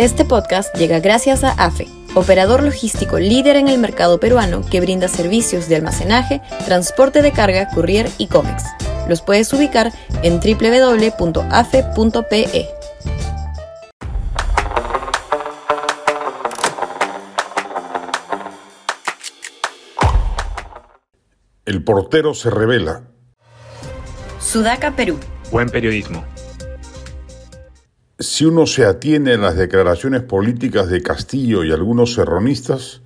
Este podcast llega gracias a AFE, operador logístico líder en el mercado peruano que brinda servicios de almacenaje, transporte de carga, courier y cómics. Los puedes ubicar en www.afe.pe. El portero se revela. Sudaca, Perú. Buen periodismo. Si uno se atiene a las declaraciones políticas de Castillo y algunos serronistas,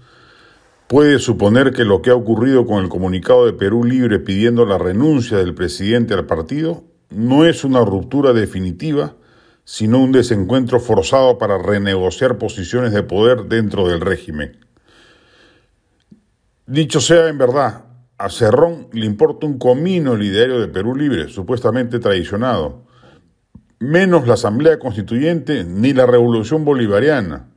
puede suponer que lo que ha ocurrido con el comunicado de Perú Libre pidiendo la renuncia del presidente al partido no es una ruptura definitiva, sino un desencuentro forzado para renegociar posiciones de poder dentro del régimen. Dicho sea en verdad, a Cerrón le importa un comino el ideario de Perú Libre, supuestamente traicionado menos la Asamblea Constituyente ni la Revolución Bolivariana.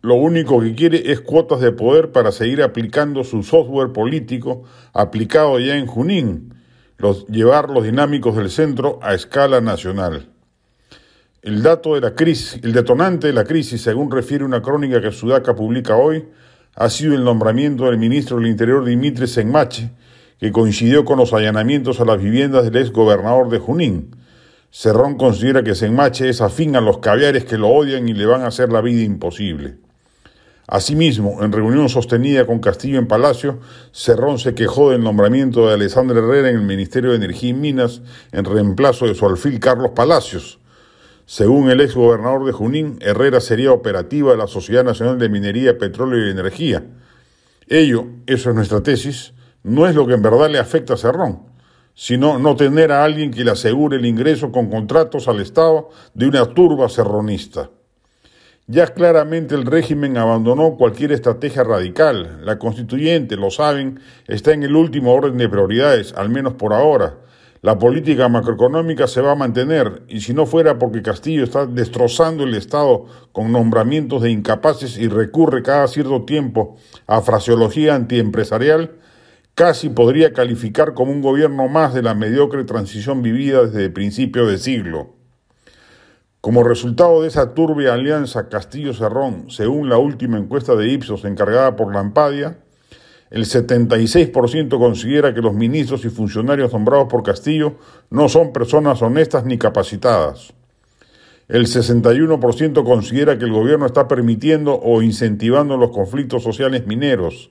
Lo único que quiere es cuotas de poder para seguir aplicando su software político aplicado ya en Junín, llevar los dinámicos del centro a escala nacional. El dato de la crisis, el detonante de la crisis, según refiere una crónica que Sudaca publica hoy, ha sido el nombramiento del ministro del Interior Dimitri Senmache, que coincidió con los allanamientos a las viviendas del ex gobernador de Junín, Cerrón considera que Senmache es afín a los caviares que lo odian y le van a hacer la vida imposible. Asimismo, en reunión sostenida con Castillo en Palacio, Cerrón se quejó del nombramiento de Alessandra Herrera en el Ministerio de Energía y Minas en reemplazo de su alfil Carlos Palacios. Según el ex gobernador de Junín, Herrera sería operativa de la Sociedad Nacional de Minería, Petróleo y Energía. Ello, eso es nuestra tesis, no es lo que en verdad le afecta a Cerrón sino no tener a alguien que le asegure el ingreso con contratos al Estado de una turba serronista. Ya claramente el régimen abandonó cualquier estrategia radical. La constituyente, lo saben, está en el último orden de prioridades, al menos por ahora. La política macroeconómica se va a mantener, y si no fuera porque Castillo está destrozando el Estado con nombramientos de incapaces y recurre cada cierto tiempo a fraseología antiempresarial, casi podría calificar como un gobierno más de la mediocre transición vivida desde el principio de siglo. Como resultado de esa turbia alianza Castillo-Cerrón, según la última encuesta de Ipsos encargada por Lampadia, el 76% considera que los ministros y funcionarios nombrados por Castillo no son personas honestas ni capacitadas. El 61% considera que el gobierno está permitiendo o incentivando los conflictos sociales mineros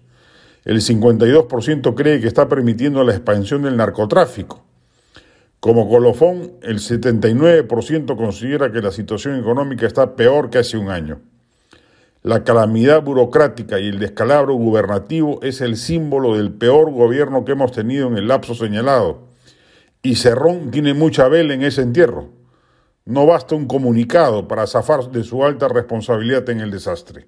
el 52% cree que está permitiendo la expansión del narcotráfico. Como colofón, el 79% considera que la situación económica está peor que hace un año. La calamidad burocrática y el descalabro gubernativo es el símbolo del peor gobierno que hemos tenido en el lapso señalado. Y Cerrón tiene mucha vela en ese entierro. No basta un comunicado para zafar de su alta responsabilidad en el desastre.